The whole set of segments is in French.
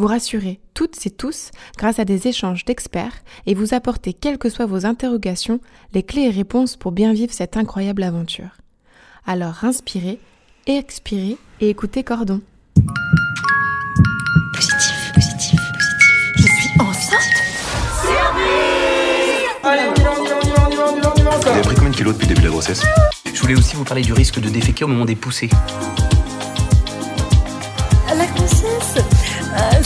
Vous rassurer toutes et tous grâce à des échanges d'experts et vous apporter, quelles que soient vos interrogations, les clés et réponses pour bien vivre cette incroyable aventure. Alors inspirez, expirez et écoutez Cordon. Positif, positif, positif. Je suis enceinte Allez, on y va, on y va, on y va, on y va, on y va, on y va, Vous avez pris combien de kilos depuis le début de la grossesse? Je voulais aussi vous parler du risque de déféquer au moment des poussées.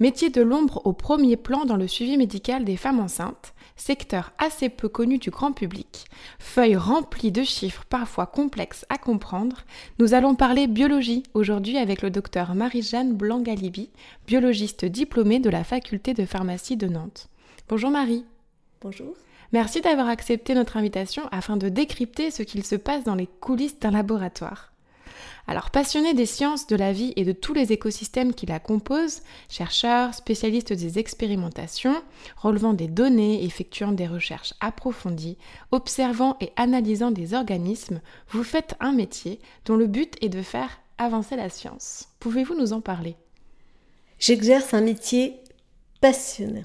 Métier de l'ombre au premier plan dans le suivi médical des femmes enceintes, secteur assez peu connu du grand public, feuille remplie de chiffres parfois complexes à comprendre, nous allons parler biologie aujourd'hui avec le docteur Marie-Jeanne Blanc-Galibi, biologiste diplômée de la faculté de pharmacie de Nantes. Bonjour Marie. Bonjour. Merci d'avoir accepté notre invitation afin de décrypter ce qu'il se passe dans les coulisses d'un laboratoire. Alors, passionnée des sciences de la vie et de tous les écosystèmes qui la composent, chercheurs, spécialistes des expérimentations, relevant des données, effectuant des recherches approfondies, observant et analysant des organismes, vous faites un métier dont le but est de faire avancer la science. Pouvez-vous nous en parler? J'exerce un métier passionnant.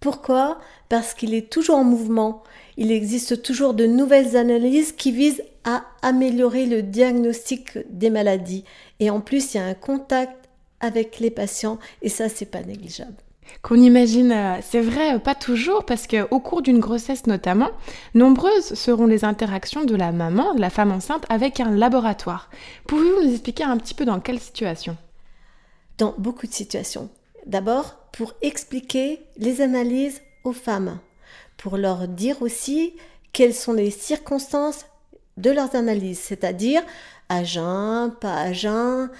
Pourquoi? Parce qu'il est toujours en mouvement. Il existe toujours de nouvelles analyses qui visent à améliorer le diagnostic des maladies. Et en plus, il y a un contact avec les patients et ça, c'est pas négligeable. Qu'on imagine, euh, c'est vrai, euh, pas toujours, parce qu'au cours d'une grossesse notamment, nombreuses seront les interactions de la maman, de la femme enceinte, avec un laboratoire. Pouvez-vous nous expliquer un petit peu dans quelle situation? Dans beaucoup de situations. D'abord, pour expliquer les analyses aux femmes, pour leur dire aussi quelles sont les circonstances de leurs analyses, c'est-à-dire à jeun, pas à jeun,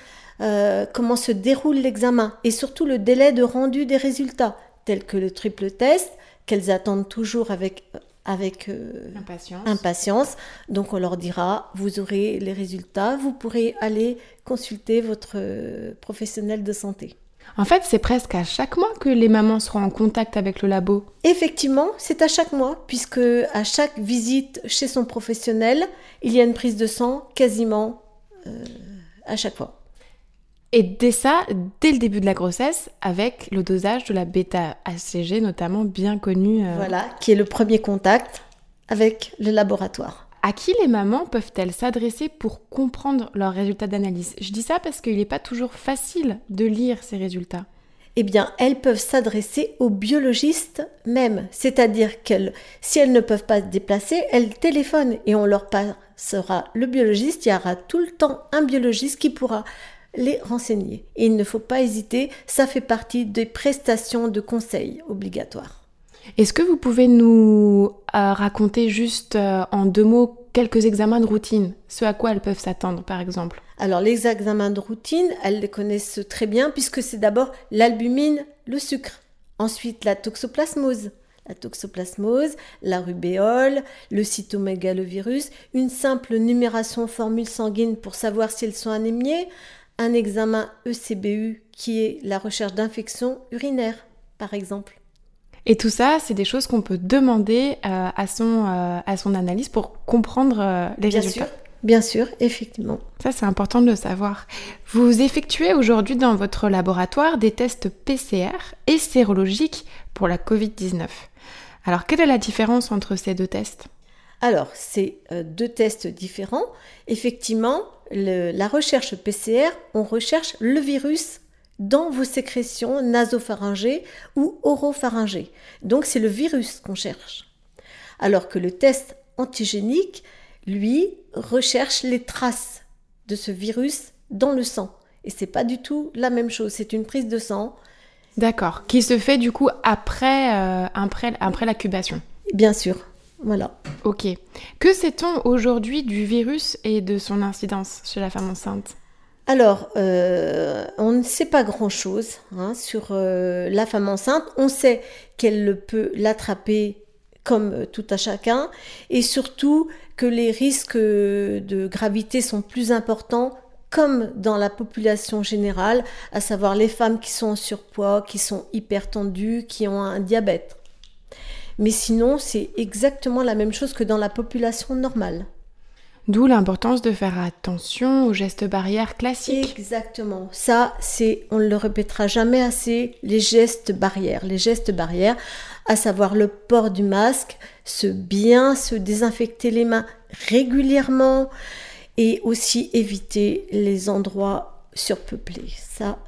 euh, comment se déroule l'examen et surtout le délai de rendu des résultats, tels que le triple test, qu'elles attendent toujours avec, avec euh, Impatience. impatience. Donc on leur dira, vous aurez les résultats, vous pourrez aller consulter votre euh, professionnel de santé. En fait, c'est presque à chaque mois que les mamans seront en contact avec le labo. Effectivement, c'est à chaque mois, puisque à chaque visite chez son professionnel, il y a une prise de sang quasiment euh, à chaque fois. Et dès ça, dès le début de la grossesse, avec le dosage de la bêta-HCG notamment bien connu. euh, Voilà, qui est le premier contact avec le laboratoire. À qui les mamans peuvent-elles s'adresser pour comprendre leurs résultats d'analyse? Je dis ça parce qu'il n'est pas toujours facile de lire ces résultats. Eh bien, elles peuvent s'adresser aux biologistes même, c'est-à-dire qu'elles, si elles ne peuvent pas se déplacer, elles téléphonent et on leur passera le biologiste. Il y aura tout le temps un biologiste qui pourra les renseigner. Et il ne faut pas hésiter, ça fait partie des prestations de conseil obligatoires. Est-ce que vous pouvez nous euh, raconter juste euh, en deux mots quelques examens de routine, ce à quoi elles peuvent s'attendre par exemple? Alors les examens de routine, elles les connaissent très bien puisque c'est d'abord l'albumine, le sucre, ensuite la toxoplasmose, la toxoplasmose, la rubéole, le cytomégalovirus, une simple numération formule sanguine pour savoir si elles sont anémiées, un examen ECBU qui est la recherche d'infection urinaire par exemple. Et tout ça, c'est des choses qu'on peut demander euh, à, son, euh, à son analyse pour comprendre euh, les Bien résultats. sûr, bien sûr, effectivement. Ça, c'est important de le savoir. Vous effectuez aujourd'hui dans votre laboratoire des tests PCR et sérologiques pour la Covid-19. Alors, quelle est la différence entre ces deux tests? Alors, c'est euh, deux tests différents. Effectivement, le- la recherche PCR, on recherche le virus dans vos sécrétions nasopharyngées ou oropharyngées. Donc, c'est le virus qu'on cherche. Alors que le test antigénique, lui, recherchent les traces de ce virus dans le sang. Et c'est pas du tout la même chose. C'est une prise de sang, D'accord. Qui se fait du coup après, euh, après, bien sûr. Voilà. Ok. Que sait-on aujourd'hui du virus et de son incidence chez la femme enceinte? Alors, euh, on ne sait pas grand-chose hein, sur euh, la femme enceinte. On sait qu'elle peut l'attraper comme euh, tout à chacun, et surtout que les risques de gravité sont plus importants comme dans la population générale, à savoir les femmes qui sont en surpoids, qui sont hypertendues, qui ont un diabète. Mais sinon, c'est exactement la même chose que dans la population normale. D'où l'importance de faire attention aux gestes barrières classiques. Exactement. Ça, c'est, on ne le répétera jamais assez, les gestes barrières. Les gestes barrières, à savoir le port du masque, se bien se désinfecter les mains régulièrement et aussi éviter les endroits surpeuplés. Ça,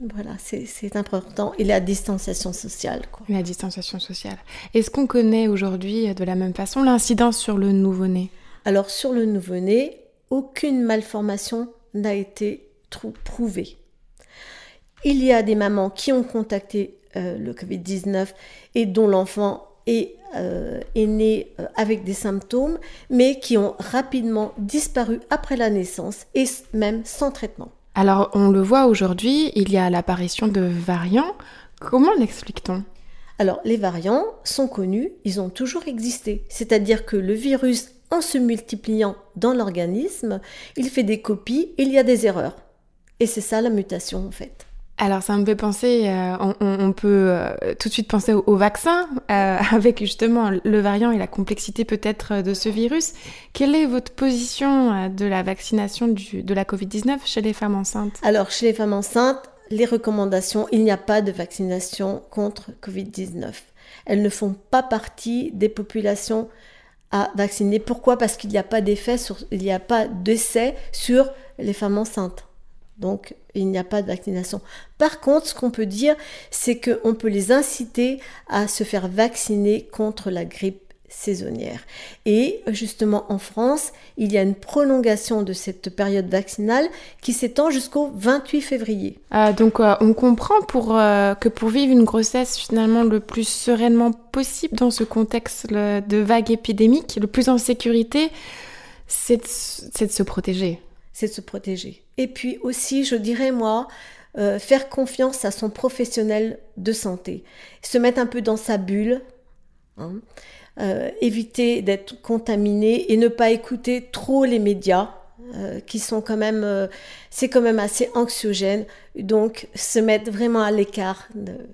voilà, c'est important. Et la distanciation sociale, quoi. La distanciation sociale. Est-ce qu'on connaît aujourd'hui de la même façon l'incidence sur le nouveau-né? Alors sur le nouveau-né, aucune malformation n'a été prouvée. Il y a des mamans qui ont contacté euh, le Covid-19 et dont l'enfant est, euh, est né euh, avec des symptômes, mais qui ont rapidement disparu après la naissance et même sans traitement. Alors, on le voit aujourd'hui, il y a l'apparition de variants. Comment l'explique-t-on? Alors, les variants sont connus, ils ont toujours existé. C'est-à-dire que le virus, en se multipliant dans l'organisme, il fait des copies, il y a des erreurs. Et c'est ça la mutation, en fait. Alors, ça me fait penser, euh, on, peut euh, tout de suite penser au, au vaccin, euh, avec justement le variant et la complexité peut-être de ce virus. Quelle est votre position de la vaccination du- de la Covid-19 chez les femmes enceintes? Alors, chez les femmes enceintes, les recommandations, il n'y a pas de vaccination contre Covid-19. Elles ne font pas partie des populations à vacciner. Pourquoi? Parce qu'il n'y a pas d'effet sur, il n'y a pas d'essai sur les femmes enceintes. Donc, il n'y a pas de vaccination. Par contre, ce qu'on peut dire, c'est qu'on peut les inciter à se faire vacciner contre la grippe saisonnière. Et justement, en France, il y a une prolongation de cette période vaccinale qui s'étend jusqu'au 28 février. Euh, donc, euh, on comprend pour, euh, que pour vivre une grossesse finalement le plus sereinement possible dans ce contexte le- de vague épidémique, le plus en sécurité, c'est de, se protéger. c'est de se protéger. Et puis aussi, je dirais moi, euh, faire confiance à son professionnel de santé, se mettre un peu dans sa bulle, hein, euh, éviter d'être contaminé et ne pas écouter trop les médias. euh, qui sont quand même, euh, c'est quand même assez anxiogène, donc se mettre vraiment à l'écart. de-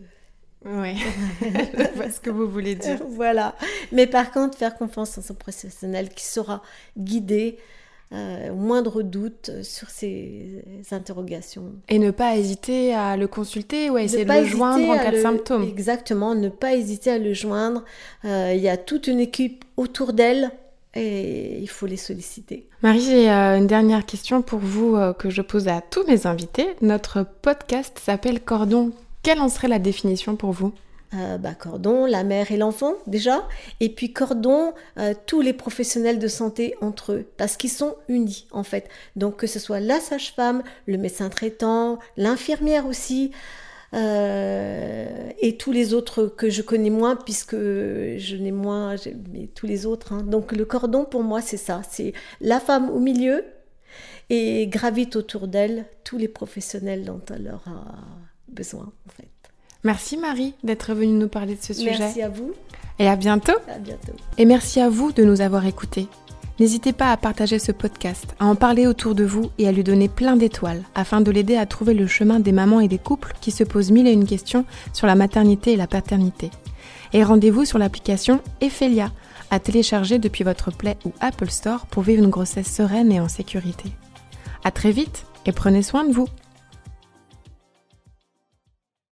Oui, je vois ce que vous voulez dire. voilà. Mais par contre, faire confiance en son professionnel qui saura guider euh, au moindre doute sur ces interrogations. Et ne pas hésiter à le consulter ou à essayer de le joindre en cas de le- symptômes. Exactement, ne pas hésiter à le joindre. Euh, il y a toute une équipe autour d'elle et il faut les solliciter. Marie, j'ai euh, une dernière question pour vous euh, que je pose à tous mes invités. Notre podcast s'appelle Cordon. Quelle en serait la définition pour vous? Euh, bah, cordon, la mère et l'enfant déjà, et puis cordon, euh, tous les professionnels de santé entre eux, parce qu'ils sont unis en fait. Donc que ce soit la sage-femme, le médecin traitant, l'infirmière aussi, euh, et tous les autres que je connais moins, puisque je n'ai moins, mais tous les autres. hein. Donc le cordon pour moi c'est ça, c'est la femme au milieu et gravite autour d'elle tous les professionnels dont elle aura besoin en fait. Merci Marie d'être venue nous parler de ce sujet. Merci à vous, Et à bientôt. à bientôt. Et merci à vous de nous avoir écoutés. N'hésitez pas à partager ce podcast, à en parler autour de vous et à lui donner plein d'étoiles afin de l'aider à trouver le chemin des mamans et des couples qui se posent mille et une questions sur la maternité et la paternité. Et rendez-vous sur l'application Ephelia à télécharger depuis votre Play ou Apple Store pour vivre une grossesse sereine et en sécurité. À très vite et prenez soin de vous.